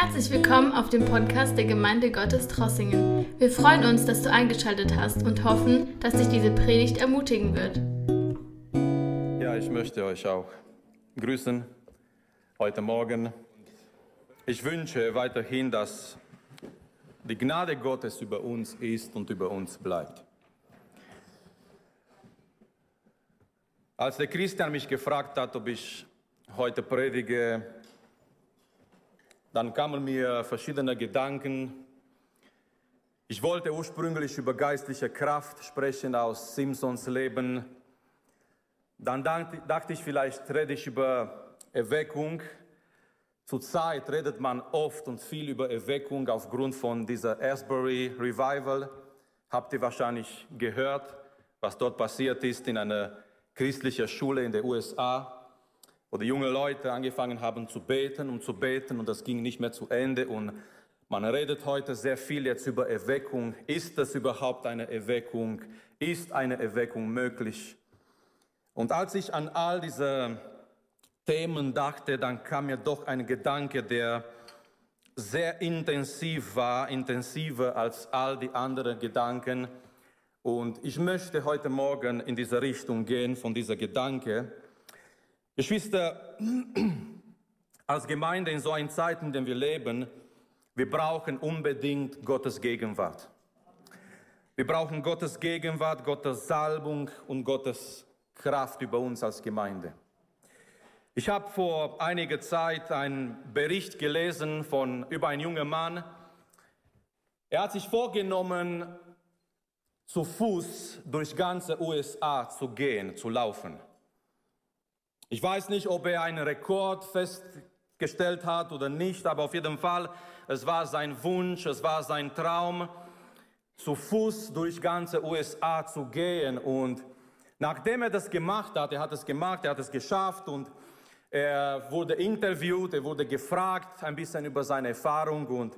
Herzlich willkommen auf dem Podcast der Gemeinde Gottes Trossingen. Wir freuen uns, dass du eingeschaltet hast und hoffen, dass dich diese Predigt ermutigen wird. Ja, ich möchte euch auch grüßen heute Morgen. Ich wünsche weiterhin, dass die Gnade Gottes über uns ist und über uns bleibt. Als der Christian mich gefragt hat, ob ich heute predige, dann kamen mir verschiedene Gedanken. Ich wollte ursprünglich über geistliche Kraft sprechen aus Simpsons Leben. Dann dachte ich, vielleicht rede ich über Erweckung. Zurzeit redet man oft und viel über Erweckung aufgrund von dieser Asbury Revival. Habt ihr wahrscheinlich gehört, was dort passiert ist in einer christlichen Schule in den USA? Wo die jungen Leute angefangen haben zu beten und zu beten und das ging nicht mehr zu Ende und man redet heute sehr viel jetzt über Erweckung. Ist das überhaupt eine Erweckung? Ist eine Erweckung möglich? Und als ich an all diese Themen dachte, dann kam mir doch ein Gedanke, der sehr intensiv war, intensiver als all die anderen Gedanken. Und ich möchte heute Morgen in diese Richtung gehen, von dieser Gedanke. Geschwister, als Gemeinde in so einer Zeit, in der wir leben, wir brauchen unbedingt Gottes Gegenwart. Wir brauchen Gottes Gegenwart, Gottes Salbung und Gottes Kraft über uns als Gemeinde. Ich habe vor einiger Zeit einen Bericht gelesen von über einen jungen Mann. Er hat sich vorgenommen, zu Fuß durch ganze USA zu gehen, zu laufen. Ich weiß nicht, ob er einen Rekord festgestellt hat oder nicht, aber auf jeden Fall, es war sein Wunsch, es war sein Traum, zu Fuß durch ganze USA zu gehen. Und nachdem er das gemacht hat, er hat es gemacht, er hat es geschafft und er wurde interviewt, er wurde gefragt ein bisschen über seine Erfahrung und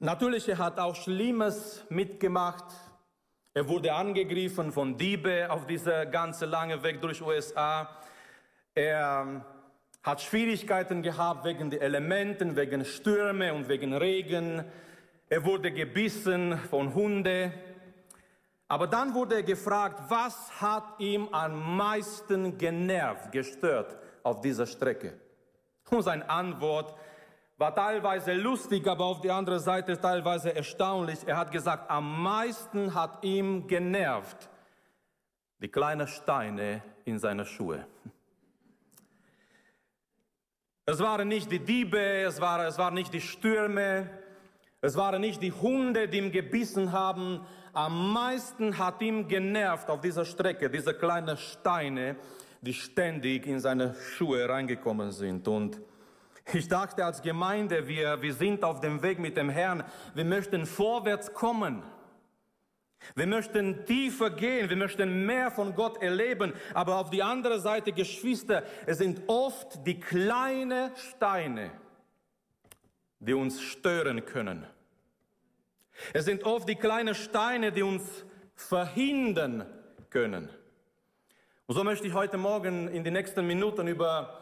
natürlich, er hat auch Schlimmes mitgemacht. Er wurde angegriffen von Diebe auf dieser ganze lange Weg durch USA. Er ähm, hat Schwierigkeiten gehabt wegen der Elementen, wegen Stürme und wegen Regen. Er wurde gebissen von Hunde. Aber dann wurde er gefragt, was hat ihm am meisten genervt, gestört auf dieser Strecke? Und seine Antwort war teilweise lustig, aber auf der anderen Seite teilweise erstaunlich. Er hat gesagt, am meisten hat ihm genervt die kleinen Steine in seine Schuhe. Es waren nicht die Diebe, es, war, es waren nicht die Stürme, es waren nicht die Hunde, die ihm gebissen haben. Am meisten hat ihm genervt auf dieser Strecke diese kleinen Steine, die ständig in seine Schuhe reingekommen sind. Und ich dachte als Gemeinde, wir, wir sind auf dem Weg mit dem Herrn, wir möchten vorwärts kommen. Wir möchten tiefer gehen, wir möchten mehr von Gott erleben, aber auf die andere Seite, Geschwister, es sind oft die kleinen Steine, die uns stören können. Es sind oft die kleinen Steine, die uns verhindern können. Und so möchte ich heute Morgen in den nächsten Minuten über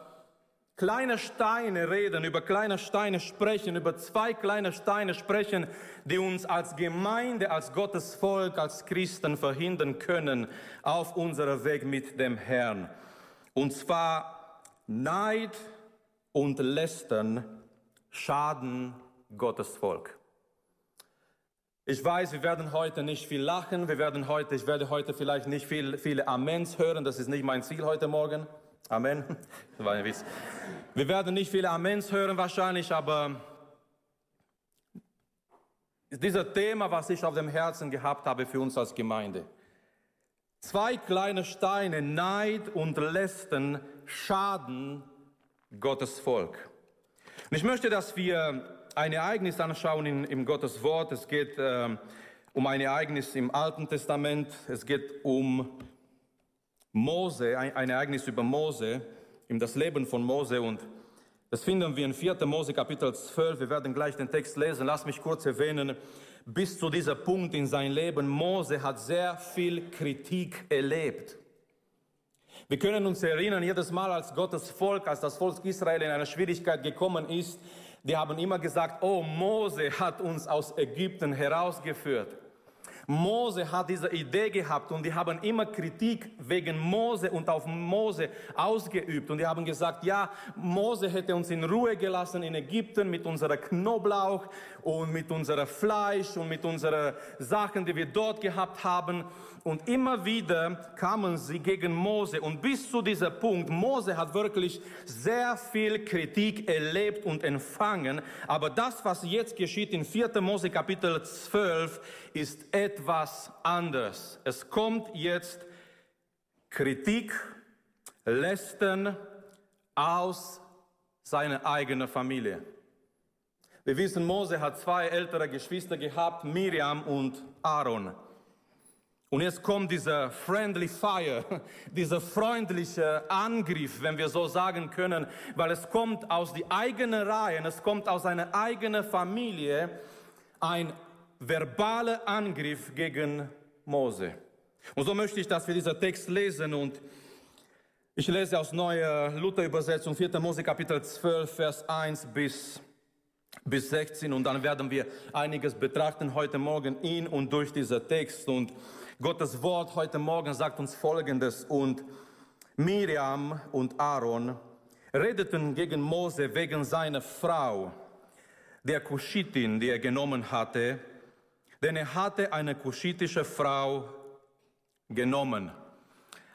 kleine Steine reden, über kleine Steine sprechen, über zwei kleine Steine sprechen, die uns als Gemeinde, als Gottes Volk, als Christen verhindern können auf unserem Weg mit dem Herrn. Und zwar Neid und Lästern schaden Gottes Volk. Ich weiß, wir werden heute nicht viel lachen, wir werden heute, ich werde heute vielleicht nicht viel, viele Amens hören, das ist nicht mein Ziel heute Morgen. Amen. Das war ein Witz. Wir werden nicht viele Amens hören wahrscheinlich, aber dieser Thema, was ich auf dem Herzen gehabt habe für uns als Gemeinde. Zwei kleine Steine, Neid und Lästen, schaden Gottes Volk. Und ich möchte, dass wir ein Ereignis anschauen in, im Gottes Wort. Es geht äh, um ein Ereignis im Alten Testament. Es geht um Mose, ein, ein Ereignis über Mose, in das Leben von Mose und das finden wir in 4. Mose Kapitel 12. Wir werden gleich den Text lesen. Lass mich kurz erwähnen, bis zu diesem Punkt in sein Leben, Mose hat sehr viel Kritik erlebt. Wir können uns erinnern, jedes Mal, als Gottes Volk, als das Volk Israel in eine Schwierigkeit gekommen ist, Die haben immer gesagt, oh, Mose hat uns aus Ägypten herausgeführt. Mose hat diese Idee gehabt und die haben immer Kritik wegen Mose und auf Mose ausgeübt. Und die haben gesagt, ja, Mose hätte uns in Ruhe gelassen in Ägypten mit unserer Knoblauch und mit unserer Fleisch und mit unseren Sachen, die wir dort gehabt haben. Und immer wieder kamen sie gegen Mose. Und bis zu diesem Punkt, Mose hat wirklich sehr viel Kritik erlebt und empfangen. Aber das, was jetzt geschieht in 4. Mose Kapitel 12, ist etwas anderes. Es kommt jetzt Kritik, Lästern aus seiner eigenen Familie. Wir wissen, Mose hat zwei ältere Geschwister gehabt, Miriam und Aaron. Und jetzt kommt dieser friendly fire, dieser freundliche Angriff, wenn wir so sagen können, weil es kommt aus die eigene Reihe, es kommt aus einer eigenen Familie ein verbaler Angriff gegen Mose. Und so möchte ich, dass wir diesen Text lesen und ich lese aus neuer Luther-Übersetzung 4. Mose Kapitel 12, Vers 1 bis, bis 16 und dann werden wir einiges betrachten heute Morgen in und durch diesen Text und Gottes Wort heute Morgen sagt uns Folgendes. Und Miriam und Aaron redeten gegen Mose wegen seiner Frau, der Kushitin, die er genommen hatte, denn er hatte eine kushitische Frau genommen.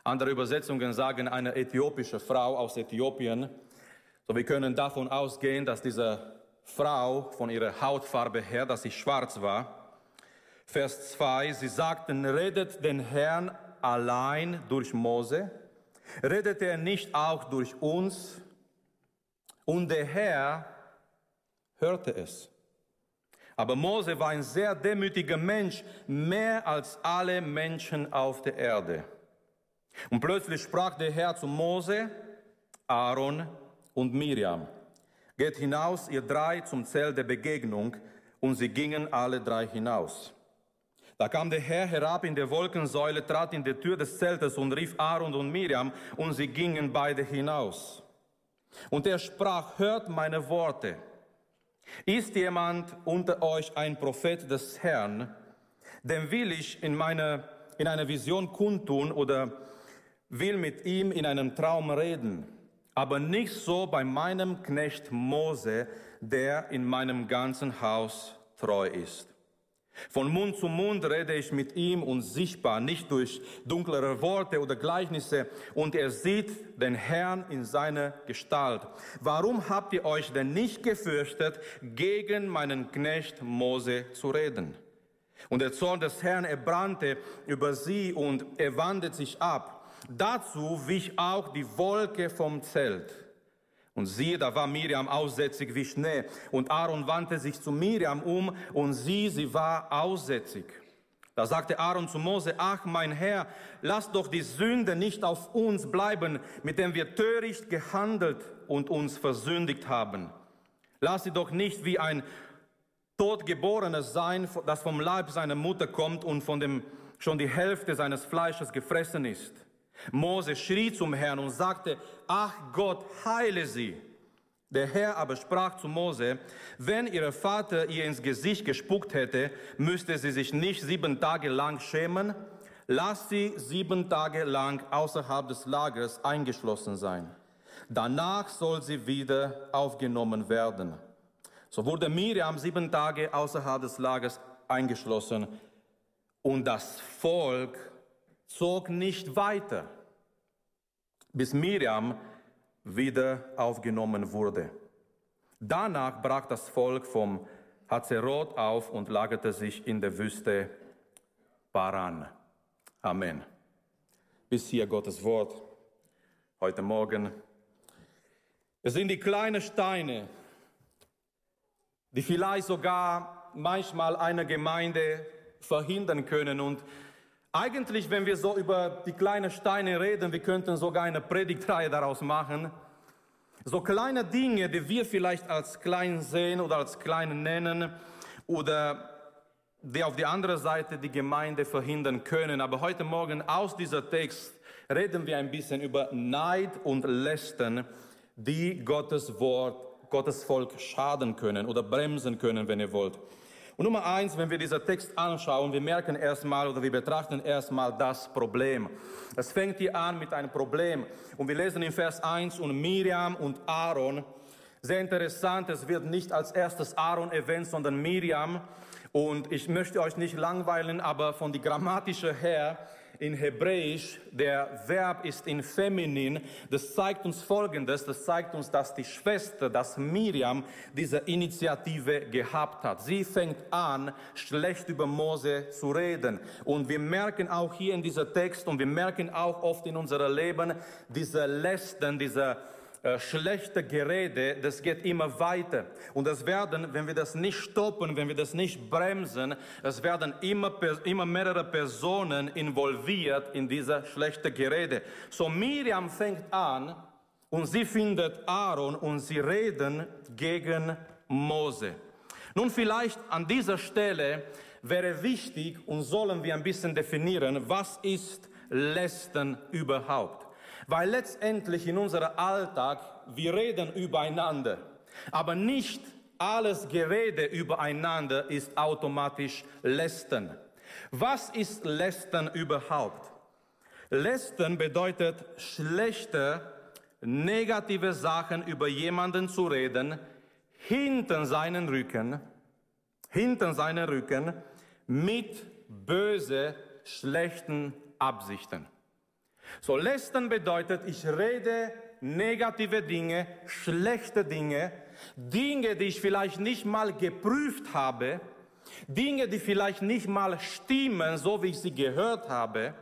Andere Übersetzungen sagen eine äthiopische Frau aus Äthiopien. So wir können davon ausgehen, dass diese Frau von ihrer Hautfarbe her, dass sie schwarz war. Vers 2, sie sagten, redet den Herrn allein durch Mose? Redet er nicht auch durch uns? Und der Herr hörte es. Aber Mose war ein sehr demütiger Mensch, mehr als alle Menschen auf der Erde. Und plötzlich sprach der Herr zu Mose, Aaron und Miriam. Geht hinaus, ihr drei, zum Zelt der Begegnung. Und sie gingen alle drei hinaus. Da kam der Herr herab in der Wolkensäule, trat in die Tür des Zeltes und rief Aaron und Miriam, und sie gingen beide hinaus. Und er sprach, hört meine Worte. Ist jemand unter euch ein Prophet des Herrn, dem will ich in, meine, in einer Vision kundtun oder will mit ihm in einem Traum reden, aber nicht so bei meinem Knecht Mose, der in meinem ganzen Haus treu ist. Von Mund zu Mund rede ich mit ihm und sichtbar, nicht durch dunklere Worte oder Gleichnisse. Und er sieht den Herrn in seiner Gestalt. Warum habt ihr euch denn nicht gefürchtet, gegen meinen Knecht Mose zu reden? Und der Zorn des Herrn erbrannte über sie und er wandte sich ab. Dazu wich auch die Wolke vom Zelt. Und siehe, da war Miriam aussätzig wie Schnee. Und Aaron wandte sich zu Miriam um und sie, sie war aussätzig. Da sagte Aaron zu Mose, ach mein Herr, lass doch die Sünde nicht auf uns bleiben, mit dem wir töricht gehandelt und uns versündigt haben. Lass sie doch nicht wie ein Totgeborenes sein, das vom Leib seiner Mutter kommt und von dem schon die Hälfte seines Fleisches gefressen ist. Mose schrie zum Herrn und sagte, ach Gott, heile sie. Der Herr aber sprach zu Mose, wenn ihr Vater ihr ins Gesicht gespuckt hätte, müsste sie sich nicht sieben Tage lang schämen. Lass sie sieben Tage lang außerhalb des Lagers eingeschlossen sein. Danach soll sie wieder aufgenommen werden. So wurde Miriam sieben Tage außerhalb des Lagers eingeschlossen und das Volk zog nicht weiter, bis Miriam wieder aufgenommen wurde. Danach brach das Volk vom Hazeroth auf und lagerte sich in der Wüste Paran. Amen. Bis hier Gottes Wort heute Morgen. Es sind die kleinen Steine, die vielleicht sogar manchmal eine Gemeinde verhindern können und eigentlich, wenn wir so über die kleinen Steine reden, wir könnten sogar eine Predigtreihe daraus machen. So kleine Dinge, die wir vielleicht als klein sehen oder als klein nennen oder die auf die andere Seite die Gemeinde verhindern können. Aber heute Morgen aus dieser Text reden wir ein bisschen über Neid und Lästern, die Gottes Wort Gottes Volk schaden können oder bremsen können, wenn ihr wollt. Und Nummer eins, wenn wir diesen Text anschauen, wir merken erstmal oder wir betrachten erstmal das Problem. Es fängt hier an mit einem Problem. Und wir lesen in Vers 1 und Miriam und Aaron. Sehr interessant, es wird nicht als erstes Aaron erwähnt, sondern Miriam. Und ich möchte euch nicht langweilen, aber von die grammatische her in Hebräisch, der Verb ist in Feminin. Das zeigt uns Folgendes, das zeigt uns, dass die Schwester, dass Miriam diese Initiative gehabt hat. Sie fängt an, schlecht über Mose zu reden. Und wir merken auch hier in diesem Text und wir merken auch oft in unserem Leben diese Lästen, diese äh, schlechte Gerede, das geht immer weiter. Und es werden, wenn wir das nicht stoppen, wenn wir das nicht bremsen, es werden immer, immer mehrere Personen involviert in diese schlechte Gerede. So Miriam fängt an und sie findet Aaron und sie reden gegen Mose. Nun vielleicht an dieser Stelle wäre wichtig und sollen wir ein bisschen definieren, was ist Lästern überhaupt? Weil letztendlich in unserem Alltag, wir reden übereinander, aber nicht alles Gerede übereinander ist automatisch Lästern. Was ist Lästern überhaupt? Lästern bedeutet schlechte, negative Sachen über jemanden zu reden, hinter seinen Rücken, hinter seinen Rücken mit böse, schlechten Absichten. So lästern bedeutet, ich rede negative Dinge, schlechte Dinge, Dinge, die ich vielleicht nicht mal geprüft habe, Dinge, die vielleicht nicht mal stimmen, so wie ich sie gehört habe.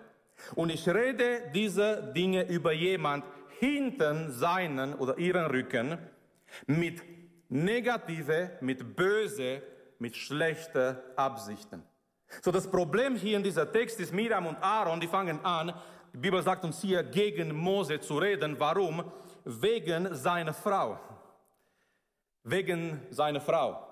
Und ich rede diese Dinge über jemand hinten seinen oder ihren Rücken mit negative, mit böse, mit schlechten Absichten. So das Problem hier in dieser Text ist Miriam und Aaron, die fangen an, die Bibel sagt uns hier, gegen Mose zu reden. Warum? Wegen seiner Frau. Wegen seiner Frau.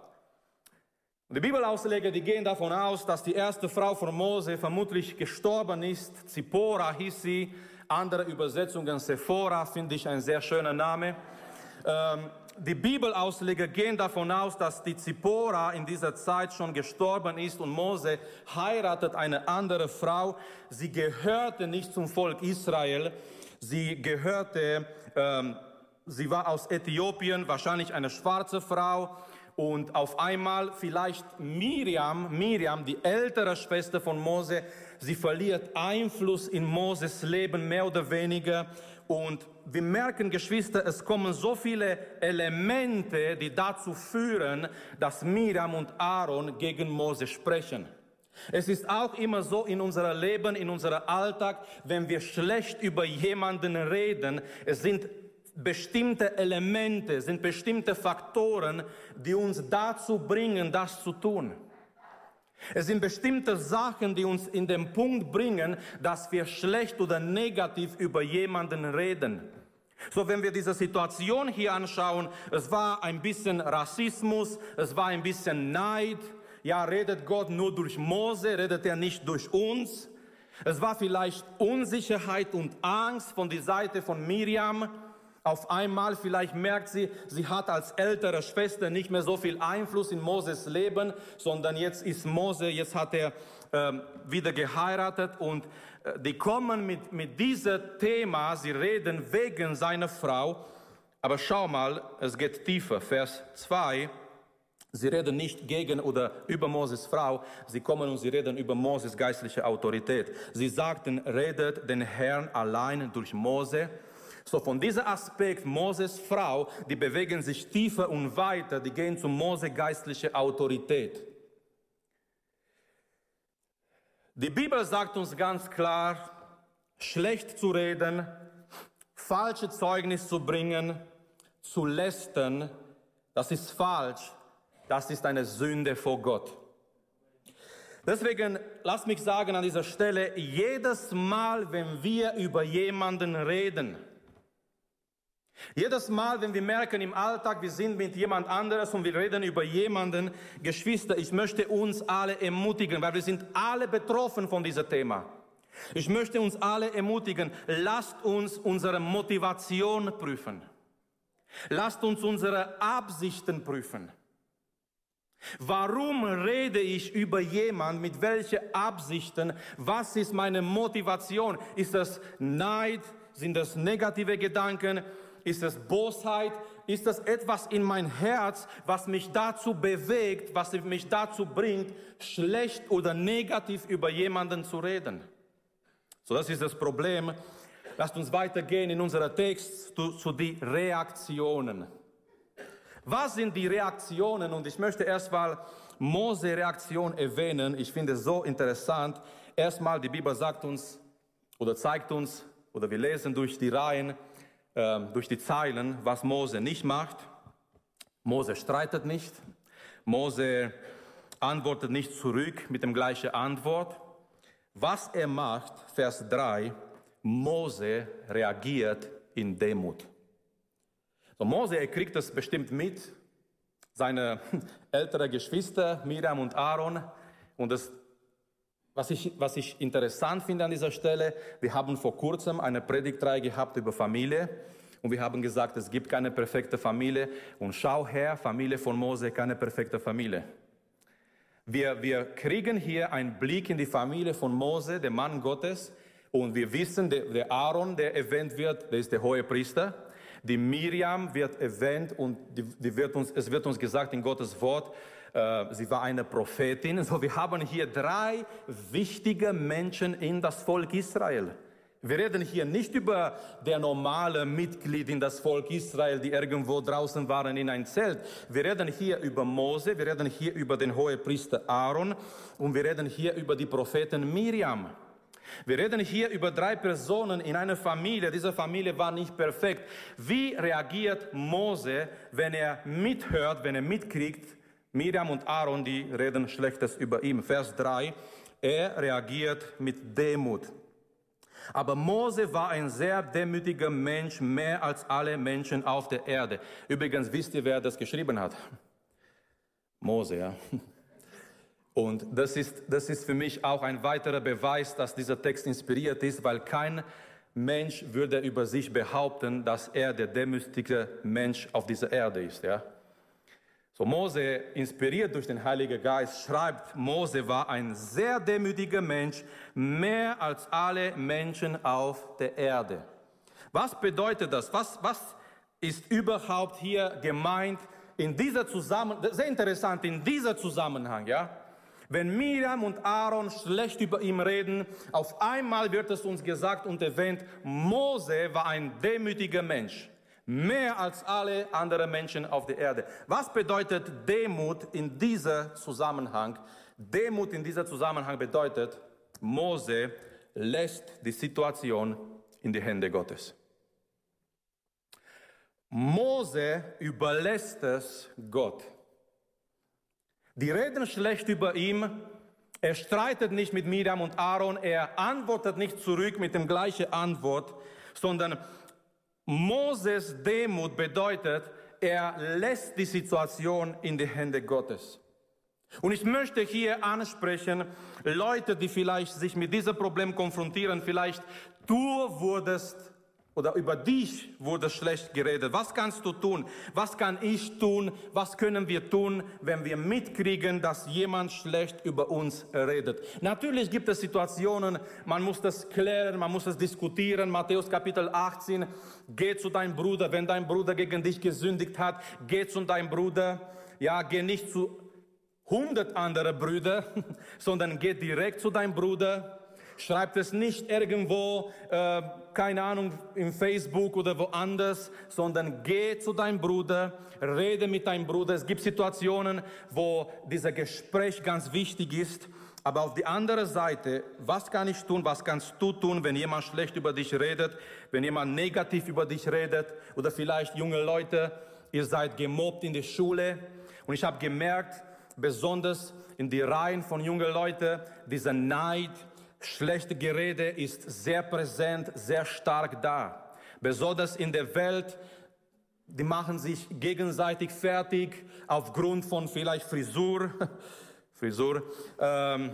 Und die Bibelausleger, die gehen davon aus, dass die erste Frau von Mose vermutlich gestorben ist. Zippora hieß sie. Andere Übersetzungen, Sephora, finde ich ein sehr schöner Name. Ähm, die Bibelausleger gehen davon aus, dass die Zippora in dieser Zeit schon gestorben ist und Mose heiratet eine andere Frau. Sie gehörte nicht zum Volk Israel. Sie gehörte, ähm, sie war aus Äthiopien, wahrscheinlich eine schwarze Frau. Und auf einmal vielleicht Miriam, Miriam, die ältere Schwester von Mose, sie verliert Einfluss in Moses Leben mehr oder weniger und wir merken, Geschwister, es kommen so viele Elemente, die dazu führen, dass Miriam und Aaron gegen Mose sprechen. Es ist auch immer so in unserem Leben, in unserem Alltag, wenn wir schlecht über jemanden reden, es sind bestimmte Elemente, sind bestimmte Faktoren, die uns dazu bringen, das zu tun. Es sind bestimmte Sachen, die uns in den Punkt bringen, dass wir schlecht oder negativ über jemanden reden. So, wenn wir diese Situation hier anschauen, es war ein bisschen Rassismus, es war ein bisschen Neid. Ja, redet Gott nur durch Mose, redet er nicht durch uns. Es war vielleicht Unsicherheit und Angst von der Seite von Miriam. Auf einmal vielleicht merkt sie, sie hat als ältere Schwester nicht mehr so viel Einfluss in Moses Leben, sondern jetzt ist Mose, jetzt hat er ähm, wieder geheiratet und die kommen mit, mit diesem Thema, sie reden wegen seiner Frau. Aber schau mal, es geht tiefer. Vers 2. Sie reden nicht gegen oder über Moses Frau, sie kommen und sie reden über Moses geistliche Autorität. Sie sagten, redet den Herrn allein durch Mose so von diesem Aspekt Moses Frau, die bewegen sich tiefer und weiter, die gehen zu Mose geistliche Autorität. Die Bibel sagt uns ganz klar, schlecht zu reden, falsche Zeugnis zu bringen, zu lästern, das ist falsch, das ist eine Sünde vor Gott. Deswegen lass mich sagen an dieser Stelle, jedes Mal, wenn wir über jemanden reden, jedes Mal, wenn wir merken im Alltag, wir sind mit jemand anderes und wir reden über jemanden, Geschwister, ich möchte uns alle ermutigen, weil wir sind alle betroffen von diesem Thema. Ich möchte uns alle ermutigen, lasst uns unsere Motivation prüfen. Lasst uns unsere Absichten prüfen. Warum rede ich über jemand? Mit welchen Absichten? Was ist meine Motivation? Ist das Neid? Sind das negative Gedanken? Ist das Bosheit? Ist das etwas in mein Herz, was mich dazu bewegt, was mich dazu bringt, schlecht oder negativ über jemanden zu reden? So, das ist das Problem. Lasst uns weitergehen in unserer Text zu, zu den Reaktionen. Was sind die Reaktionen? Und ich möchte erstmal Mose Reaktion erwähnen. Ich finde es so interessant. Erstmal, die Bibel sagt uns oder zeigt uns, oder wir lesen durch die Reihen, äh, durch die Zeilen, was Mose nicht macht. Mose streitet nicht. Mose antwortet nicht zurück mit dem gleichen Antwort. Was er macht, Vers 3, Mose reagiert in Demut. So, Mose, er kriegt das bestimmt mit, seine ältere Geschwister, Miriam und Aaron. Und das, was ich, was ich interessant finde an dieser Stelle, wir haben vor kurzem eine Predigtreihe gehabt über Familie. Und wir haben gesagt, es gibt keine perfekte Familie. Und schau her, Familie von Mose, keine perfekte Familie. Wir, wir kriegen hier einen Blick in die Familie von Mose, dem Mann Gottes. Und wir wissen, der, der Aaron, der erwähnt wird, der ist der hohe Priester. Die Miriam wird erwähnt und die, die wird uns, es wird uns gesagt in Gottes Wort, sie war eine Prophetin. So, wir haben hier drei wichtige Menschen in das Volk Israel. Wir reden hier nicht über der normale Mitglied in das Volk Israel, die irgendwo draußen waren in ein Zelt. Wir reden hier über Mose, wir reden hier über den Hohepriester Aaron und wir reden hier über die Prophetin Miriam. Wir reden hier über drei Personen in einer Familie. Diese Familie war nicht perfekt. Wie reagiert Mose, wenn er mithört, wenn er mitkriegt, Miriam und Aaron, die reden Schlechtes über ihn. Vers 3, er reagiert mit Demut. Aber Mose war ein sehr demütiger Mensch, mehr als alle Menschen auf der Erde. Übrigens wisst ihr, wer das geschrieben hat? Mose, ja. Und das ist, das ist für mich auch ein weiterer Beweis, dass dieser Text inspiriert ist, weil kein Mensch würde über sich behaupten, dass er der demütigste Mensch auf dieser Erde ist. Ja? So Mose, inspiriert durch den Heiligen Geist, schreibt, Mose war ein sehr demütiger Mensch, mehr als alle Menschen auf der Erde. Was bedeutet das? Was, was ist überhaupt hier gemeint in dieser Zusammenhang? Sehr interessant, in dieser Zusammenhang, ja? Wenn Miriam und Aaron schlecht über ihn reden, auf einmal wird es uns gesagt und erwähnt, Mose war ein demütiger Mensch. Mehr als alle anderen Menschen auf der Erde. Was bedeutet Demut in dieser Zusammenhang? Demut in dieser Zusammenhang bedeutet, Mose lässt die Situation in die Hände Gottes. Mose überlässt es Gott. Die reden schlecht über ihn. Er streitet nicht mit Miriam und Aaron. Er antwortet nicht zurück mit dem gleichen Antwort, sondern Moses Demut bedeutet, er lässt die Situation in die Hände Gottes. Und ich möchte hier ansprechen, Leute, die vielleicht sich mit diesem Problem konfrontieren, vielleicht du wurdest oder über dich wurde schlecht geredet. Was kannst du tun? Was kann ich tun? Was können wir tun, wenn wir mitkriegen, dass jemand schlecht über uns redet? Natürlich gibt es Situationen, man muss das klären, man muss es diskutieren. Matthäus Kapitel 18, geh zu deinem Bruder, wenn dein Bruder gegen dich gesündigt hat, geh zu deinem Bruder. Ja, geh nicht zu hundert andere Brüder, sondern geh direkt zu deinem Bruder Schreibt es nicht irgendwo, äh, keine Ahnung, im Facebook oder woanders, sondern geh zu deinem Bruder, rede mit deinem Bruder. Es gibt Situationen, wo dieser Gespräch ganz wichtig ist. Aber auf die andere Seite, was kann ich tun, was kannst du tun, wenn jemand schlecht über dich redet, wenn jemand negativ über dich redet oder vielleicht junge Leute, ihr seid gemobbt in der Schule. Und ich habe gemerkt, besonders in die Reihen von jungen Leuten, dieser Neid, Schlechte Gerede ist sehr präsent, sehr stark da. Besonders in der Welt, die machen sich gegenseitig fertig aufgrund von vielleicht Frisur, Frisur, ähm,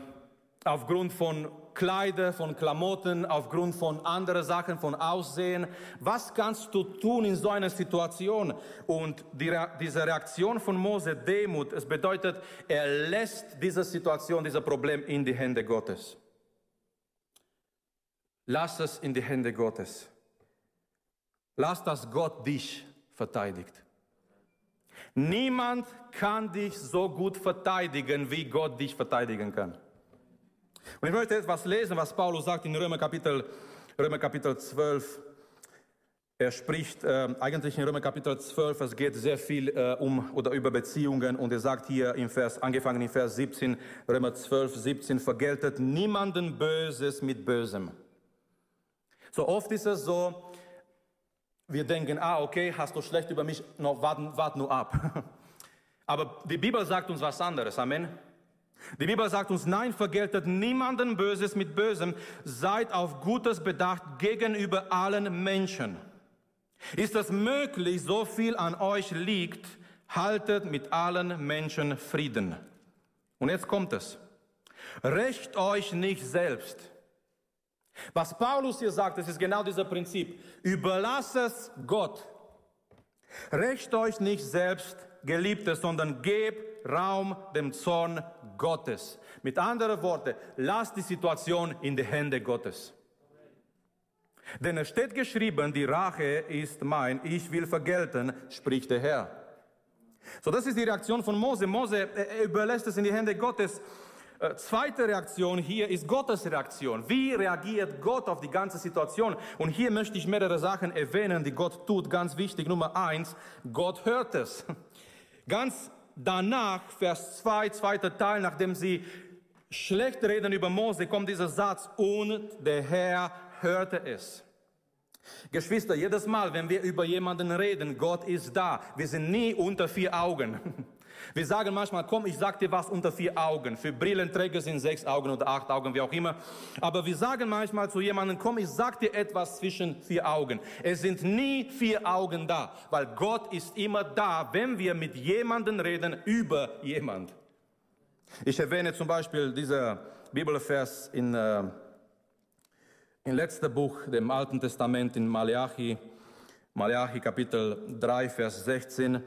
aufgrund von Kleider, von Klamotten, aufgrund von anderen Sachen, von Aussehen. Was kannst du tun in so einer Situation? Und die, diese Reaktion von Mose, Demut, es bedeutet, er lässt diese Situation, dieses Problem in die Hände Gottes. Lass es in die Hände Gottes. Lass, dass Gott dich verteidigt. Niemand kann dich so gut verteidigen, wie Gott dich verteidigen kann. Und ich möchte etwas lesen, was Paulus sagt in Römer Kapitel, Römer Kapitel 12. Er spricht äh, eigentlich in Römer Kapitel 12, es geht sehr viel äh, um oder über Beziehungen und er sagt hier im Vers, angefangen in Vers 17, Römer 12, 17, vergeltet niemanden Böses mit Bösem. So oft ist es so, wir denken, ah, okay, hast du schlecht über mich, noch wart, wart nur ab. Aber die Bibel sagt uns was anderes, Amen. Die Bibel sagt uns, nein, vergeltet niemanden Böses mit Bösem, seid auf Gutes bedacht gegenüber allen Menschen. Ist es möglich, so viel an euch liegt, haltet mit allen Menschen Frieden. Und jetzt kommt es. Recht euch nicht selbst. Was Paulus hier sagt, das ist genau dieser Prinzip. Überlasst es Gott. Recht euch nicht selbst, Geliebte, sondern gebt Raum dem Zorn Gottes. Mit anderen Worten, lasst die Situation in die Hände Gottes. Denn es steht geschrieben, die Rache ist mein, ich will vergelten, spricht der Herr. So, das ist die Reaktion von Mose. Mose er überlässt es in die Hände Gottes. Äh, zweite Reaktion hier ist Gottes Reaktion. Wie reagiert Gott auf die ganze Situation? Und hier möchte ich mehrere Sachen erwähnen, die Gott tut. Ganz wichtig. Nummer eins, Gott hört es. Ganz danach, Vers 2, zweiter Teil, nachdem sie schlecht reden über Mose, kommt dieser Satz, und der Herr hörte es. Geschwister, jedes Mal, wenn wir über jemanden reden, Gott ist da. Wir sind nie unter vier Augen. Wir sagen manchmal, komm, ich sag dir was unter vier Augen. Für Brillenträger sind sechs Augen oder acht Augen, wie auch immer. Aber wir sagen manchmal zu jemandem, komm, ich sag dir etwas zwischen vier Augen. Es sind nie vier Augen da, weil Gott ist immer da, wenn wir mit jemandem reden über jemand. Ich erwähne zum Beispiel dieser Bibelvers in, äh, im letzten Buch, dem Alten Testament in Malachi, Malachi Kapitel 3, Vers 16.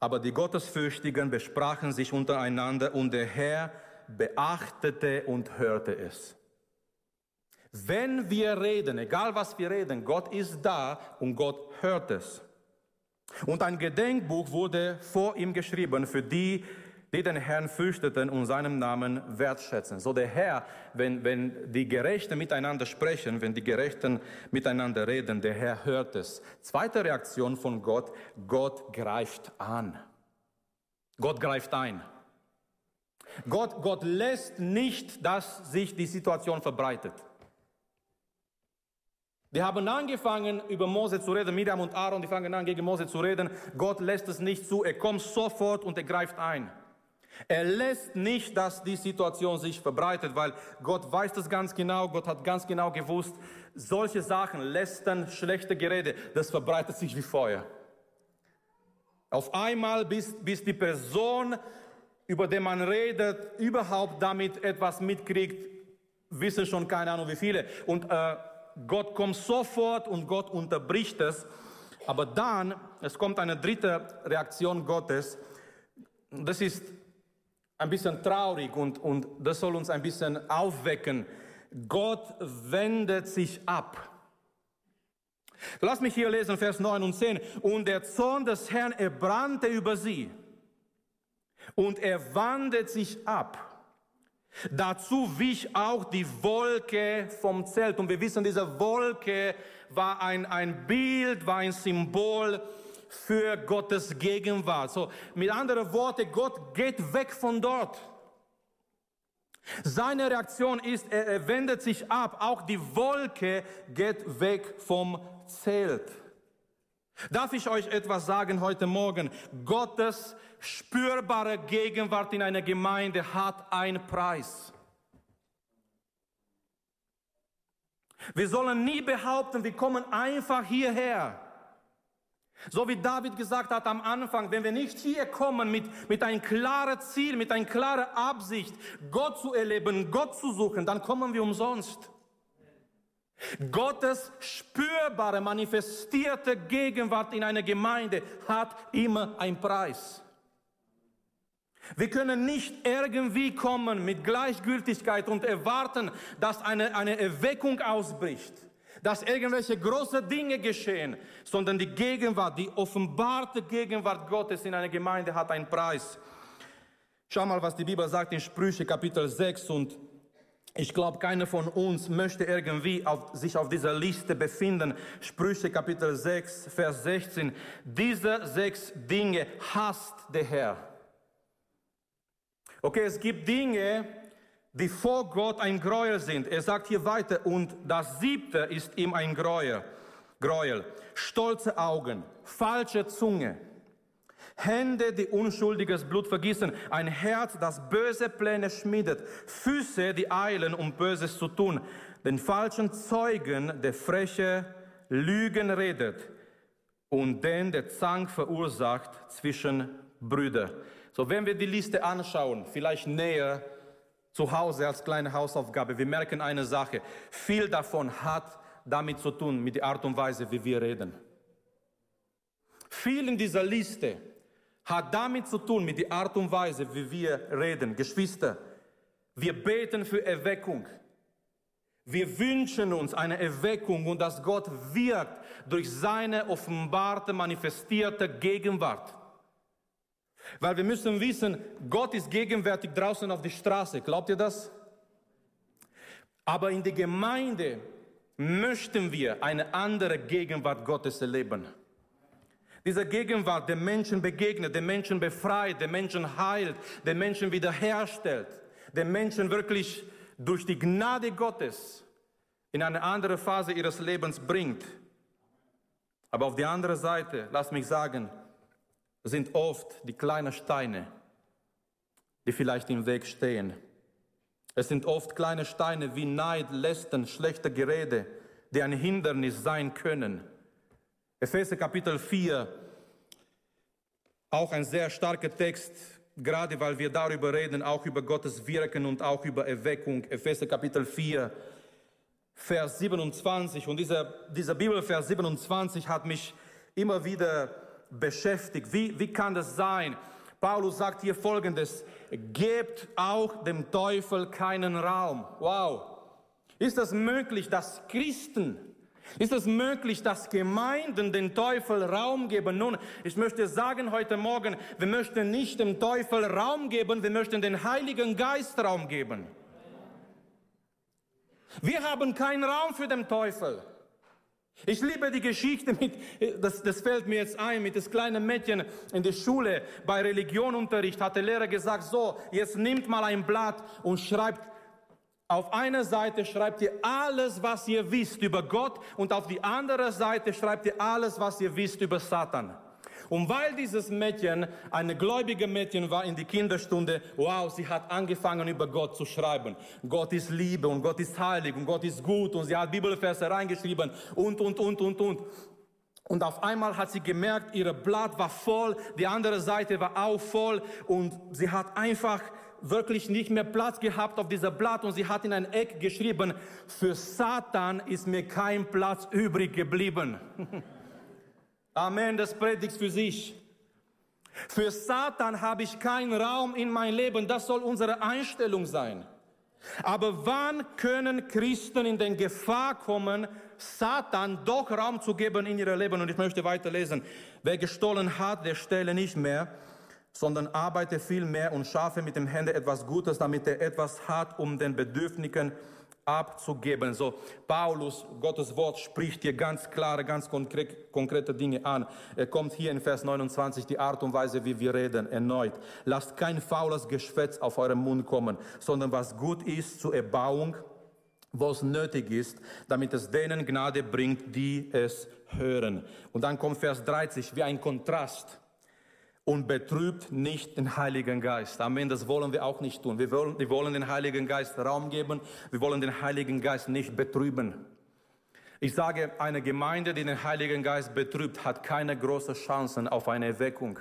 Aber die Gottesfürchtigen besprachen sich untereinander und der Herr beachtete und hörte es. Wenn wir reden, egal was wir reden, Gott ist da und Gott hört es. Und ein Gedenkbuch wurde vor ihm geschrieben für die, die den Herrn fürchteten und seinem Namen wertschätzen. So der Herr, wenn, wenn die Gerechten miteinander sprechen, wenn die Gerechten miteinander reden, der Herr hört es. Zweite Reaktion von Gott, Gott greift an. Gott greift ein. Gott, Gott lässt nicht, dass sich die Situation verbreitet. Die haben angefangen, über Mose zu reden, Miriam und Aaron, die fangen an, gegen Mose zu reden. Gott lässt es nicht zu, er kommt sofort und er greift ein. Er lässt nicht, dass die Situation sich verbreitet, weil Gott weiß das ganz genau, Gott hat ganz genau gewusst, solche Sachen, Lästern, schlechte Gerede, das verbreitet sich wie Feuer. Auf einmal, bis, bis die Person, über die man redet, überhaupt damit etwas mitkriegt, wissen schon keine Ahnung wie viele. Und äh, Gott kommt sofort und Gott unterbricht es. Aber dann, es kommt eine dritte Reaktion Gottes. Das ist ein bisschen traurig und, und das soll uns ein bisschen aufwecken. Gott wendet sich ab. Lass mich hier lesen, Vers 9 und 10. Und der Zorn des Herrn, er brannte über sie. Und er wandelt sich ab. Dazu wich auch die Wolke vom Zelt. Und wir wissen, diese Wolke war ein, ein Bild, war ein Symbol für Gottes Gegenwart. So, mit anderen Worten, Gott geht weg von dort. Seine Reaktion ist, er, wendet sich ab. Auch die Wolke geht weg vom Zelt. Darf ich euch etwas sagen heute Morgen? Gottes spürbare Gegenwart in einer Gemeinde hat einen Preis. Wir sollen nie behaupten, wir kommen einfach hierher. So wie David gesagt hat am Anfang, wenn wir nicht hier kommen mit, mit einem klaren Ziel, mit einer klaren Absicht, Gott zu erleben, Gott zu suchen, dann kommen wir umsonst. Gottes spürbare, manifestierte Gegenwart in einer Gemeinde hat immer einen Preis. Wir können nicht irgendwie kommen mit Gleichgültigkeit und erwarten, dass eine, eine Erweckung ausbricht dass irgendwelche große Dinge geschehen, sondern die Gegenwart, die offenbarte Gegenwart Gottes in einer Gemeinde hat einen Preis. Schau mal, was die Bibel sagt in Sprüche Kapitel 6 und ich glaube, keiner von uns möchte irgendwie auf, sich auf dieser Liste befinden. Sprüche Kapitel 6, Vers 16. Diese sechs Dinge hasst der Herr. Okay, es gibt Dinge, die vor Gott ein Gräuel sind. Er sagt hier weiter, und das siebte ist ihm ein Gräuel. Gräuel. Stolze Augen, falsche Zunge, Hände, die unschuldiges Blut vergießen, ein Herz, das böse Pläne schmiedet, Füße, die eilen, um Böses zu tun, den falschen Zeugen, der freche Lügen redet und den, der Zank verursacht zwischen Brüdern. So, wenn wir die Liste anschauen, vielleicht näher, zu Hause als kleine Hausaufgabe. Wir merken eine Sache. Viel davon hat damit zu tun, mit der Art und Weise, wie wir reden. Viel in dieser Liste hat damit zu tun, mit der Art und Weise, wie wir reden. Geschwister, wir beten für Erweckung. Wir wünschen uns eine Erweckung und dass Gott wirkt durch seine offenbarte, manifestierte Gegenwart. Weil wir müssen wissen, Gott ist gegenwärtig draußen auf der Straße. Glaubt ihr das? Aber in der Gemeinde möchten wir eine andere Gegenwart Gottes erleben. Diese Gegenwart, der Menschen begegnet, der Menschen befreit, der Menschen heilt, der Menschen wiederherstellt, der Menschen wirklich durch die Gnade Gottes in eine andere Phase ihres Lebens bringt. Aber auf der anderen Seite, lass mich sagen, sind oft die kleinen Steine, die vielleicht im Weg stehen. Es sind oft kleine Steine wie Neid, Lästern, schlechte Gerede, die ein Hindernis sein können. Epheser Kapitel 4, auch ein sehr starker Text, gerade weil wir darüber reden, auch über Gottes Wirken und auch über Erweckung. Epheser Kapitel 4, Vers 27. Und dieser, dieser Bibelvers 27 hat mich immer wieder beschäftigt. Wie, wie kann das sein? Paulus sagt hier folgendes, gebt auch dem Teufel keinen Raum. Wow. Ist das möglich, dass Christen, ist es möglich, dass Gemeinden den Teufel Raum geben? Nun, ich möchte sagen heute Morgen, wir möchten nicht dem Teufel Raum geben, wir möchten den Heiligen Geist Raum geben. Wir haben keinen Raum für den Teufel. Ich liebe die Geschichte mit, das, das fällt mir jetzt ein, mit das kleinen Mädchen in der Schule. Bei Religionunterricht hat der Lehrer gesagt, so, jetzt nimmt mal ein Blatt und schreibt, auf einer Seite schreibt ihr alles, was ihr wisst über Gott und auf die andere Seite schreibt ihr alles, was ihr wisst über Satan. Und weil dieses Mädchen eine gläubige Mädchen war in die Kinderstunde, wow, sie hat angefangen über Gott zu schreiben. Gott ist Liebe und Gott ist heilig und Gott ist gut und sie hat Bibelverse reingeschrieben und, und, und, und, und. Und auf einmal hat sie gemerkt, ihr Blatt war voll, die andere Seite war auch voll und sie hat einfach wirklich nicht mehr Platz gehabt auf dieser Blatt und sie hat in ein Eck geschrieben, für Satan ist mir kein Platz übrig geblieben. Amen, das predigt für sich. Für Satan habe ich keinen Raum in mein Leben. Das soll unsere Einstellung sein. Aber wann können Christen in den Gefahr kommen, Satan doch Raum zu geben in ihr Leben? Und ich möchte weiterlesen. Wer gestohlen hat, der stelle nicht mehr, sondern arbeite viel mehr und schaffe mit dem Hände etwas Gutes, damit er etwas hat, um den Bedürfnigen abzugeben. So, Paulus, Gottes Wort spricht hier ganz klare, ganz konkrete Dinge an. Er kommt hier in Vers 29, die Art und Weise, wie wir reden, erneut. Lasst kein faules Geschwätz auf euren Mund kommen, sondern was gut ist zur Erbauung, was nötig ist, damit es denen Gnade bringt, die es hören. Und dann kommt Vers 30, wie ein Kontrast und betrübt nicht den Heiligen Geist. Amen, das wollen wir auch nicht tun. Wir wollen, wir wollen den Heiligen Geist Raum geben. Wir wollen den Heiligen Geist nicht betrüben. Ich sage, eine Gemeinde, die den Heiligen Geist betrübt, hat keine großen Chancen auf eine Erweckung.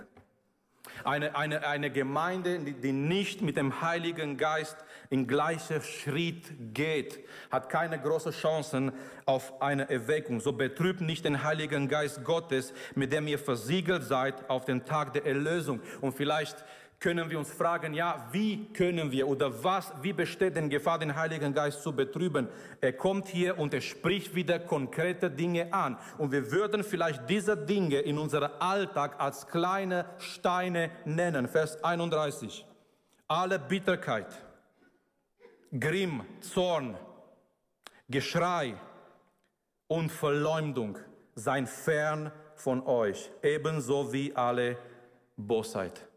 Eine, eine, eine Gemeinde, die, nicht mit dem Heiligen Geist in gleicher Schritt geht, hat keine großen Chancen auf eine Erweckung. So betrübt nicht den Heiligen Geist Gottes, mit dem ihr versiegelt seid auf den Tag der Erlösung. Und vielleicht können wir uns fragen, ja, wie können wir oder was, wie besteht denn Gefahr, den Heiligen Geist zu betrüben? Er kommt hier und er spricht wieder konkrete Dinge an. Und wir würden vielleicht diese Dinge in unserem Alltag als kleine Steine nennen. Vers 31. Alle Bitterkeit, Grimm, Zorn, Geschrei und Verleumdung seien fern von euch, ebenso wie alle Bosheit.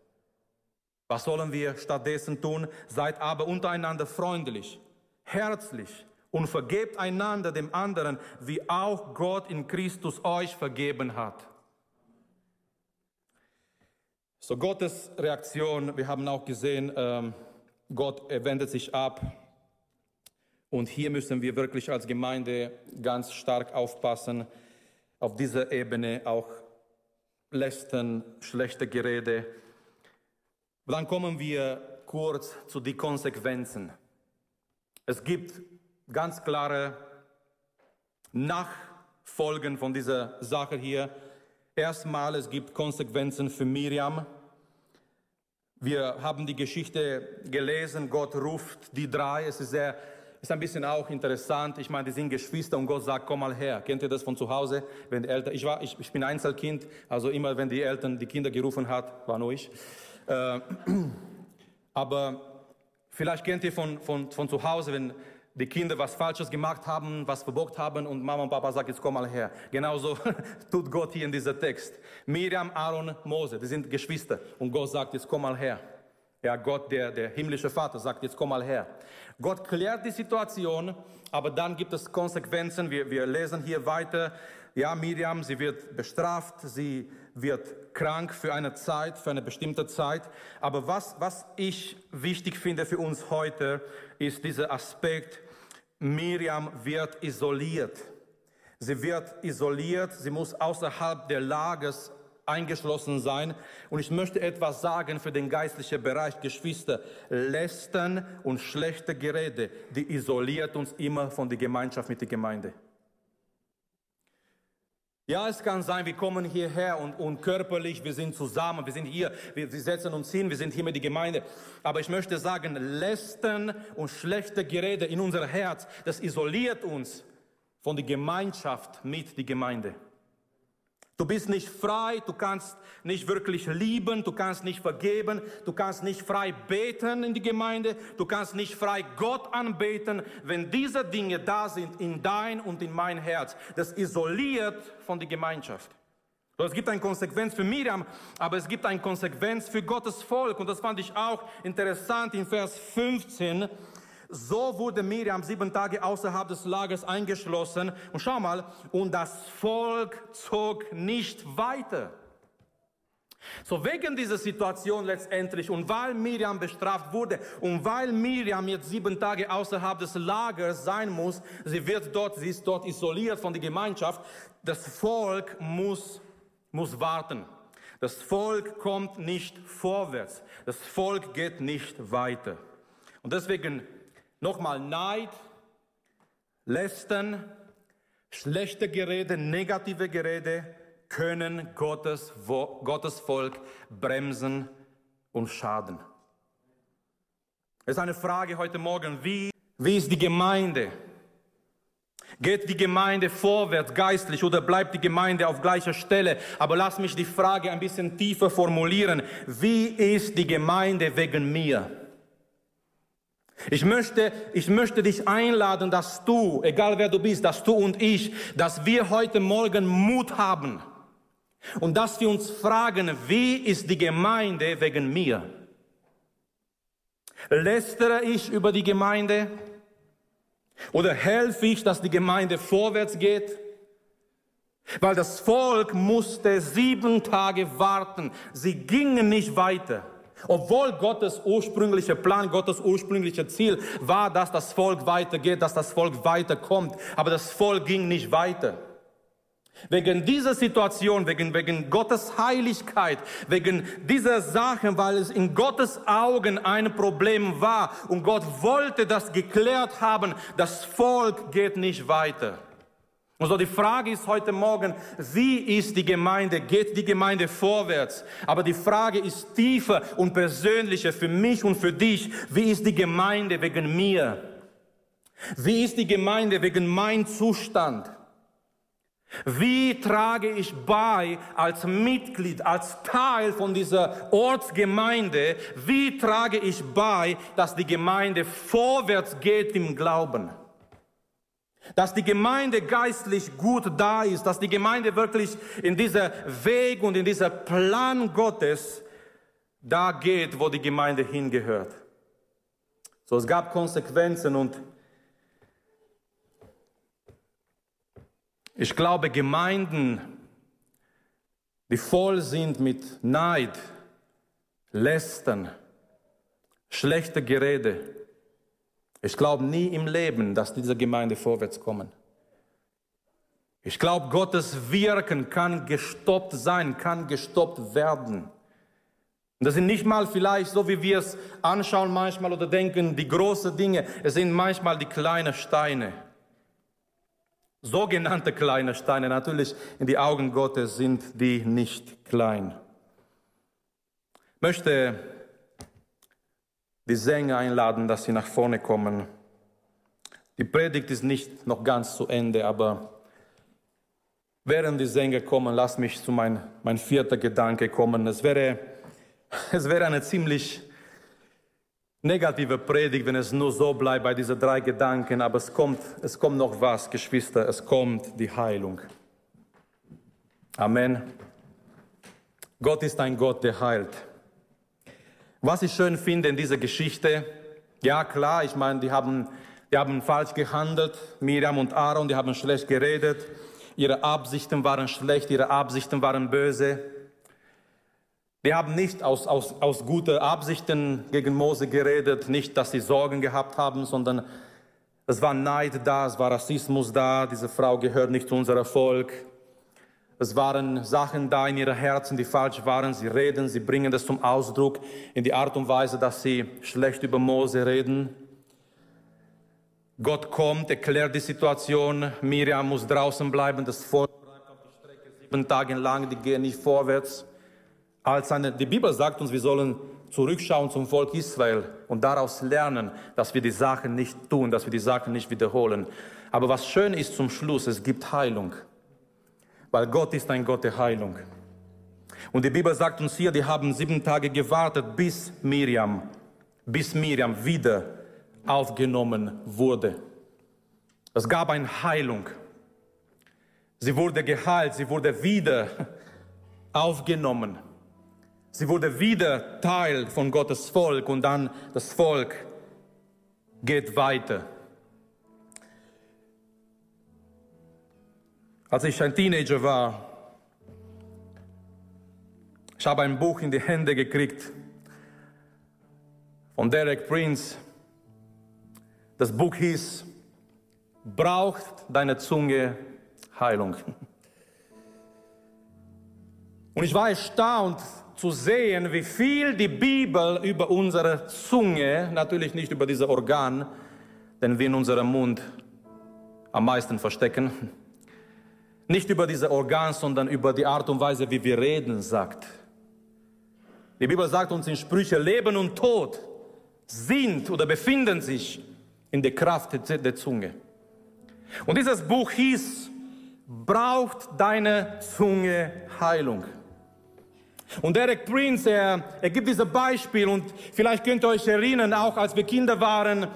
Was sollen wir stattdessen tun? Seid aber untereinander freundlich, herzlich und vergebt einander dem anderen, wie auch Gott in Christus euch vergeben hat. So Gottes Reaktion, wir haben auch gesehen, ähm, Gott wendet sich ab. Und hier müssen wir wirklich als Gemeinde ganz stark aufpassen, auf dieser Ebene auch Lästern, schlechte Gerede, dann kommen wir kurz zu den Konsequenzen. Es gibt ganz klare Nachfolgen von dieser Sache hier. Erstmal, es gibt Konsequenzen für Miriam. Wir haben die Geschichte gelesen, Gott ruft die drei. Es ist, sehr, ist ein bisschen auch interessant. Ich meine, die sind Geschwister und Gott sagt, komm mal her. Kennt ihr das von zu Hause? Wenn die Eltern, ich, war, ich, ich bin Einzelkind, also immer wenn die Eltern die Kinder gerufen hat, war nur ich. Äh, aber vielleicht kennt ihr von, von, von zu Hause, wenn die Kinder was Falsches gemacht haben, was verbockt haben und Mama und Papa sagt, jetzt komm mal her. Genauso tut Gott hier in diesem Text. Miriam, Aaron, Mose, die sind Geschwister und Gott sagt, jetzt komm mal her. Ja, Gott, der, der himmlische Vater, sagt, jetzt komm mal her. Gott klärt die Situation, aber dann gibt es Konsequenzen. Wir, wir lesen hier weiter. Ja, Miriam, sie wird bestraft, sie wird krank für eine Zeit, für eine bestimmte Zeit. Aber was, was ich wichtig finde für uns heute, ist dieser Aspekt, Miriam wird isoliert. Sie wird isoliert, sie muss außerhalb der Lagers eingeschlossen sein. Und ich möchte etwas sagen für den geistlichen Bereich, Geschwister. Lästern und schlechte Gerede, die isoliert uns immer von der Gemeinschaft mit der Gemeinde. Ja, es kann sein, wir kommen hierher und, und körperlich, wir sind zusammen, wir sind hier, wir, wir setzen uns hin, wir sind hier mit der Gemeinde. Aber ich möchte sagen, Lästern und schlechte Gerede in unser Herz, das isoliert uns von der Gemeinschaft mit der Gemeinde. Du bist nicht frei, du kannst nicht wirklich lieben, du kannst nicht vergeben, du kannst nicht frei beten in die Gemeinde, du kannst nicht frei Gott anbeten, wenn diese Dinge da sind in dein und in mein Herz. Das isoliert von der Gemeinschaft. Es gibt eine Konsequenz für Miriam, aber es gibt eine Konsequenz für Gottes Volk. Und das fand ich auch interessant in Vers 15. So wurde Miriam sieben Tage außerhalb des Lagers eingeschlossen. Und schau mal, und das Volk zog nicht weiter. So wegen dieser Situation letztendlich und weil Miriam bestraft wurde und weil Miriam jetzt sieben Tage außerhalb des Lagers sein muss, sie wird dort, sie ist dort isoliert von der Gemeinschaft, das Volk muss, muss warten. Das Volk kommt nicht vorwärts. Das Volk geht nicht weiter. Und deswegen Nochmal Neid, Lästern, schlechte Gerede, negative Gerede können Gottes, Gottes Volk bremsen und schaden. Es ist eine Frage heute Morgen, wie, wie ist die Gemeinde? Geht die Gemeinde vorwärts geistlich oder bleibt die Gemeinde auf gleicher Stelle? Aber lass mich die Frage ein bisschen tiefer formulieren. Wie ist die Gemeinde wegen mir? Ich möchte, ich möchte dich einladen, dass du, egal wer du bist, dass du und ich, dass wir heute Morgen Mut haben und dass wir uns fragen, wie ist die Gemeinde wegen mir? Lästere ich über die Gemeinde? Oder helfe ich, dass die Gemeinde vorwärts geht? Weil das Volk musste sieben Tage warten. Sie gingen nicht weiter. Obwohl Gottes ursprünglicher Plan, Gottes ursprünglicher Ziel war, dass das Volk weitergeht, dass das Volk weiterkommt. Aber das Volk ging nicht weiter. Wegen dieser Situation, wegen, wegen Gottes Heiligkeit, wegen dieser Sachen, weil es in Gottes Augen ein Problem war und Gott wollte das geklärt haben, das Volk geht nicht weiter. Und so die Frage ist heute Morgen, wie ist die Gemeinde? Geht die Gemeinde vorwärts? Aber die Frage ist tiefer und persönlicher für mich und für dich. Wie ist die Gemeinde wegen mir? Wie ist die Gemeinde wegen mein Zustand? Wie trage ich bei als Mitglied, als Teil von dieser Ortsgemeinde, wie trage ich bei, dass die Gemeinde vorwärts geht im Glauben? Dass die Gemeinde geistlich gut da ist, dass die Gemeinde wirklich in dieser Weg und in dieser Plan Gottes da geht, wo die Gemeinde hingehört. So, es gab Konsequenzen und ich glaube, Gemeinden, die voll sind mit Neid, Lästern, schlechter Gerede, ich glaube nie im Leben, dass diese Gemeinde vorwärts kommen. Ich glaube, Gottes Wirken kann gestoppt sein, kann gestoppt werden. Und das sind nicht mal vielleicht so, wie wir es anschauen manchmal oder denken, die großen Dinge. Es sind manchmal die kleinen Steine. Sogenannte kleine Steine. Natürlich in die Augen Gottes sind die nicht klein. Ich möchte die Sänger einladen, dass sie nach vorne kommen. Die Predigt ist nicht noch ganz zu Ende, aber während die Sänger kommen, lass mich zu mein, mein vierter Gedanke kommen. Es wäre, es wäre eine ziemlich negative Predigt, wenn es nur so bleibt bei diesen drei Gedanken, aber es kommt, es kommt noch was, Geschwister, es kommt die Heilung. Amen. Gott ist ein Gott, der heilt. Was ich schön finde in dieser Geschichte, ja klar, ich meine, die haben, die haben falsch gehandelt, Miriam und Aaron, die haben schlecht geredet, ihre Absichten waren schlecht, ihre Absichten waren böse. Die haben nicht aus, aus, aus guten Absichten gegen Mose geredet, nicht, dass sie Sorgen gehabt haben, sondern es war Neid da, es war Rassismus da, diese Frau gehört nicht zu unserem Volk. Es waren Sachen da in ihren Herzen, die falsch waren. Sie reden, sie bringen das zum Ausdruck in die Art und Weise, dass sie schlecht über Mose reden. Gott kommt, erklärt die Situation. Miriam muss draußen bleiben, das Volk bleibt auf der Strecke sieben Tage lang, die gehen nicht vorwärts. Als eine, die Bibel sagt uns, wir sollen zurückschauen zum Volk Israel und daraus lernen, dass wir die Sachen nicht tun, dass wir die Sachen nicht wiederholen. Aber was schön ist zum Schluss, es gibt Heilung weil Gott ist ein Gott der Heilung. Und die Bibel sagt uns hier, die haben sieben Tage gewartet, bis Miriam, bis Miriam wieder aufgenommen wurde. Es gab eine Heilung. Sie wurde geheilt, sie wurde wieder aufgenommen. Sie wurde wieder Teil von Gottes Volk und dann das Volk geht weiter. Als ich ein Teenager war, ich habe ein Buch in die Hände gekriegt von Derek Prince. Das Buch hieß Braucht deine Zunge Heilung. Und ich war erstaunt zu sehen, wie viel die Bibel über unsere Zunge, natürlich nicht über dieses Organ, den wir in unserem Mund am meisten verstecken, nicht über diese Organ, sondern über die Art und Weise, wie wir reden, sagt. Die Bibel sagt uns in Sprüche, Leben und Tod sind oder befinden sich in der Kraft der Zunge. Und dieses Buch hieß, braucht deine Zunge Heilung. Und Derek Prince, er, er gibt dieses Beispiel und vielleicht könnt ihr euch erinnern, auch als wir Kinder waren,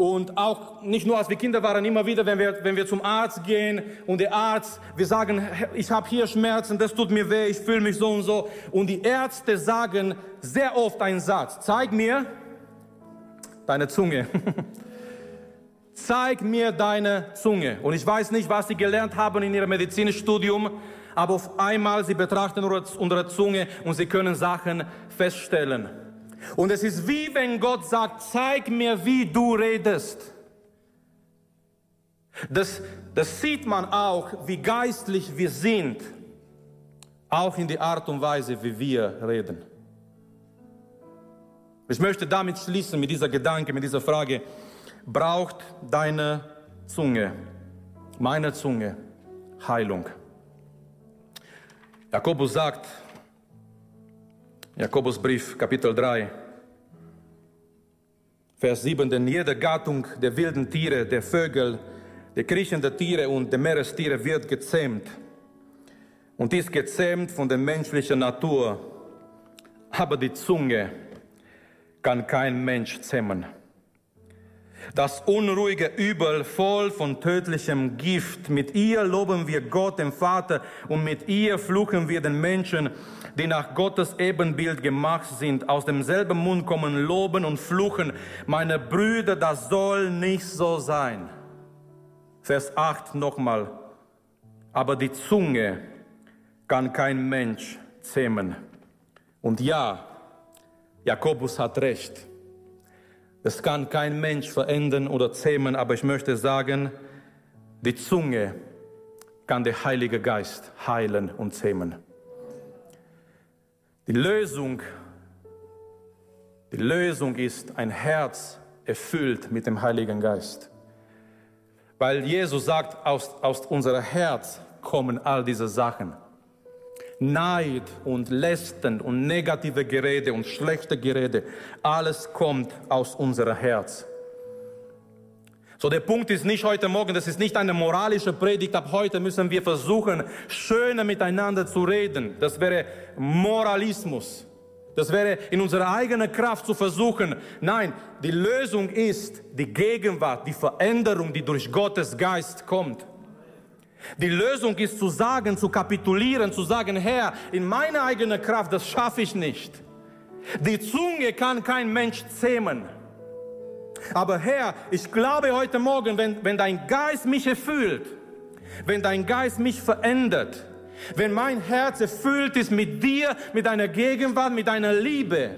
und auch nicht nur als wir Kinder waren, immer wieder, wenn wir, wenn wir zum Arzt gehen und der Arzt, wir sagen, ich habe hier Schmerzen, das tut mir weh, ich fühle mich so und so. Und die Ärzte sagen sehr oft einen Satz, zeig mir deine Zunge. zeig mir deine Zunge. Und ich weiß nicht, was sie gelernt haben in ihrem Medizinstudium, aber auf einmal, sie betrachten unsere Zunge und sie können Sachen feststellen. Und es ist wie wenn Gott sagt, zeig mir, wie du redest. Das, das sieht man auch, wie geistlich wir sind, auch in die Art und Weise, wie wir reden. Ich möchte damit schließen, mit dieser Gedanke, mit dieser Frage, braucht deine Zunge, meine Zunge, Heilung? Jakobus sagt, Jakobusbrief, Kapitel 3, Vers 7, denn jede Gattung der wilden Tiere, der Vögel, der kriechenden Tiere und der Meerestiere wird gezähmt. Und ist gezähmt von der menschlichen Natur. Aber die Zunge kann kein Mensch zähmen. Das unruhige Übel voll von tödlichem Gift. Mit ihr loben wir Gott, den Vater, und mit ihr fluchen wir den Menschen, die nach Gottes Ebenbild gemacht sind. Aus demselben Mund kommen Loben und Fluchen. Meine Brüder, das soll nicht so sein. Vers 8 nochmal. Aber die Zunge kann kein Mensch zähmen. Und ja, Jakobus hat recht. Es kann kein Mensch verändern oder zähmen, aber ich möchte sagen, die Zunge kann der Heilige Geist heilen und zähmen. Die Lösung, die Lösung ist ein Herz erfüllt mit dem Heiligen Geist. Weil Jesus sagt, aus, aus unserem Herz kommen all diese Sachen. Neid und Lästen und negative Gerede und schlechte Gerede, alles kommt aus unserem Herz. So, der Punkt ist nicht heute Morgen, das ist nicht eine moralische Predigt, ab heute müssen wir versuchen, schöner miteinander zu reden. Das wäre Moralismus. Das wäre in unserer eigenen Kraft zu versuchen. Nein, die Lösung ist die Gegenwart, die Veränderung, die durch Gottes Geist kommt. Die Lösung ist zu sagen, zu kapitulieren, zu sagen, Herr, in meiner eigenen Kraft, das schaffe ich nicht. Die Zunge kann kein Mensch zähmen. Aber Herr, ich glaube heute Morgen, wenn, wenn dein Geist mich erfüllt, wenn dein Geist mich verändert, wenn mein Herz erfüllt ist mit dir, mit deiner Gegenwart, mit deiner Liebe,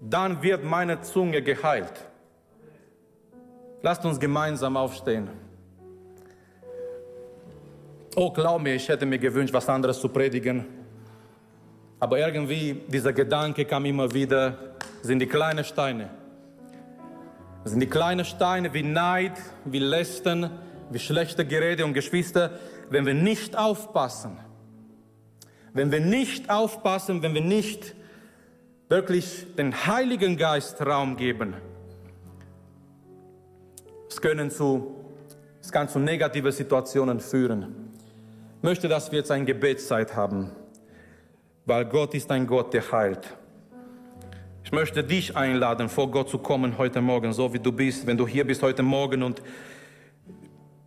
dann wird meine Zunge geheilt. Lasst uns gemeinsam aufstehen. Oh, glaub mir, ich hätte mir gewünscht, was anderes zu predigen. Aber irgendwie, dieser Gedanke kam immer wieder, sind die kleinen Steine. Sind die kleinen Steine wie Neid, wie Lästen, wie schlechte Gerede und Geschwister, wenn wir nicht aufpassen. Wenn wir nicht aufpassen, wenn wir nicht wirklich den Heiligen Geist Raum geben, es, können zu, es kann zu negativen Situationen führen möchte, dass wir jetzt eine Gebetszeit haben, weil Gott ist ein Gott, der heilt. Ich möchte dich einladen, vor Gott zu kommen heute Morgen, so wie du bist. Wenn du hier bist heute Morgen und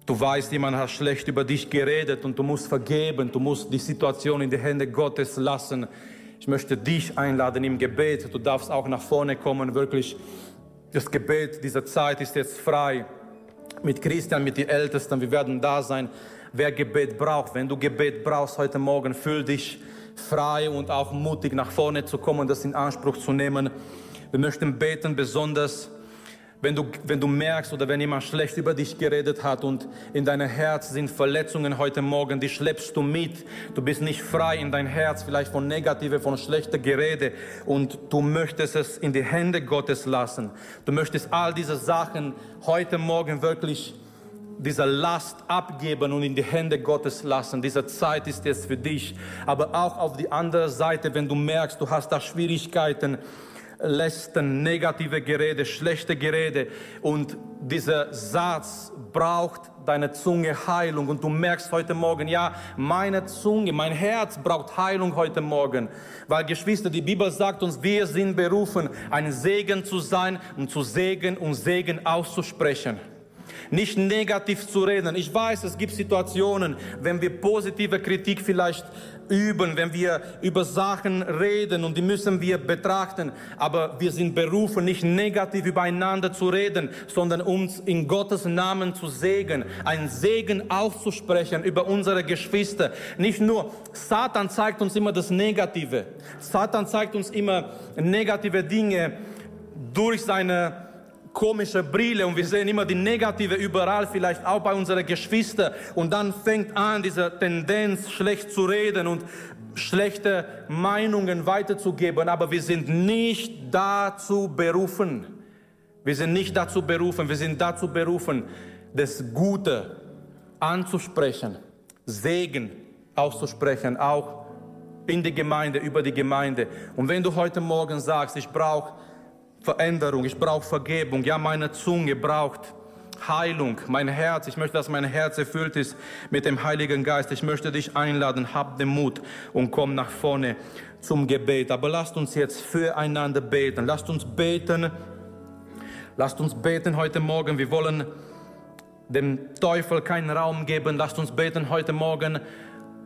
du weißt, jemand hat schlecht über dich geredet und du musst vergeben, du musst die Situation in die Hände Gottes lassen. Ich möchte dich einladen im Gebet. Du darfst auch nach vorne kommen, wirklich. Das Gebet dieser Zeit ist jetzt frei. Mit Christian, mit den Ältesten, wir werden da sein wer Gebet braucht. Wenn du Gebet brauchst heute Morgen, fühl dich frei und auch mutig nach vorne zu kommen, das in Anspruch zu nehmen. Wir möchten beten, besonders wenn du, wenn du merkst oder wenn jemand schlecht über dich geredet hat und in deinem Herz sind Verletzungen heute Morgen, die schleppst du mit. Du bist nicht frei in dein Herz, vielleicht von negative, von schlechter Gerede und du möchtest es in die Hände Gottes lassen. Du möchtest all diese Sachen heute Morgen wirklich diese Last abgeben und in die Hände Gottes lassen. Diese Zeit ist jetzt für dich. Aber auch auf die andere Seite, wenn du merkst, du hast da Schwierigkeiten, Lästen, negative Gerede, schlechte Gerede und dieser Satz braucht deine Zunge Heilung und du merkst heute Morgen, ja, meine Zunge, mein Herz braucht Heilung heute Morgen, weil Geschwister, die Bibel sagt uns, wir sind berufen, ein Segen zu sein und zu Segen und Segen auszusprechen. Nicht negativ zu reden. Ich weiß, es gibt Situationen, wenn wir positive Kritik vielleicht üben, wenn wir über Sachen reden und die müssen wir betrachten. Aber wir sind berufen, nicht negativ übereinander zu reden, sondern uns in Gottes Namen zu segnen, einen Segen auszusprechen über unsere Geschwister. Nicht nur, Satan zeigt uns immer das Negative. Satan zeigt uns immer negative Dinge durch seine komische Brille und wir sehen immer die Negative überall, vielleicht auch bei unseren Geschwistern. Und dann fängt an, diese Tendenz, schlecht zu reden und schlechte Meinungen weiterzugeben. Aber wir sind nicht dazu berufen. Wir sind nicht dazu berufen. Wir sind dazu berufen, das Gute anzusprechen, Segen auszusprechen, auch in die Gemeinde, über die Gemeinde. Und wenn du heute Morgen sagst, ich brauche Veränderung, ich brauche Vergebung. Ja, meine Zunge braucht Heilung, mein Herz. Ich möchte, dass mein Herz erfüllt ist mit dem Heiligen Geist. Ich möchte dich einladen, hab den Mut und komm nach vorne zum Gebet. Aber lasst uns jetzt füreinander beten. Lasst uns beten. Lasst uns beten heute Morgen. Wir wollen dem Teufel keinen Raum geben. Lasst uns beten heute Morgen.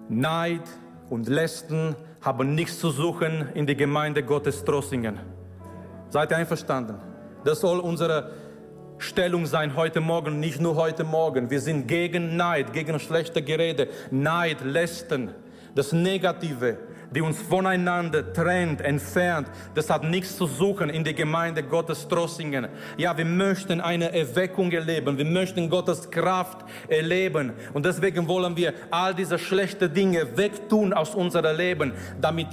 Neid und Lästen haben nichts zu suchen in die Gemeinde Gottes Trossingen. Seid ihr einverstanden? Das soll unsere Stellung sein heute Morgen, nicht nur heute Morgen. Wir sind gegen Neid, gegen schlechte Gerede, Neid, Lästen, das Negative, die uns voneinander trennt, entfernt. Das hat nichts zu suchen in der Gemeinde Gottes Trossingen. Ja, wir möchten eine Erweckung erleben. Wir möchten Gottes Kraft erleben. Und deswegen wollen wir all diese schlechten Dinge wegtun aus unserem Leben, damit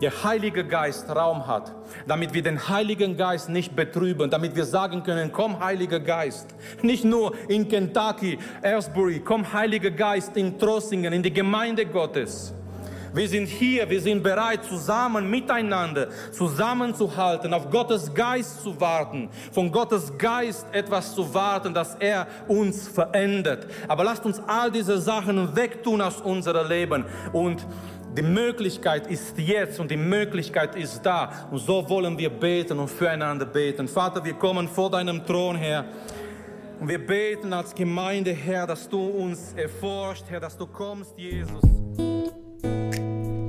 der Heilige Geist Raum hat, damit wir den Heiligen Geist nicht betrüben, damit wir sagen können, komm Heiliger Geist, nicht nur in Kentucky, Aylesbury, komm Heiliger Geist in Trossingen, in die Gemeinde Gottes. Wir sind hier, wir sind bereit, zusammen miteinander zusammenzuhalten, auf Gottes Geist zu warten, von Gottes Geist etwas zu warten, dass er uns verändert. Aber lasst uns all diese Sachen wegtun aus unserem Leben und die Möglichkeit ist jetzt und die Möglichkeit ist da. Und so wollen wir beten und füreinander beten. Vater, wir kommen vor deinem Thron, Herr. Und wir beten als Gemeinde, Herr, dass du uns erforscht, Herr, dass du kommst, Jesus.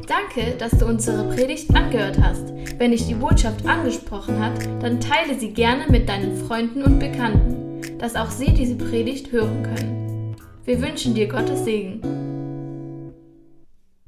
Danke, dass du unsere Predigt angehört hast. Wenn dich die Botschaft angesprochen hat, dann teile sie gerne mit deinen Freunden und Bekannten, dass auch sie diese Predigt hören können. Wir wünschen dir Gottes Segen.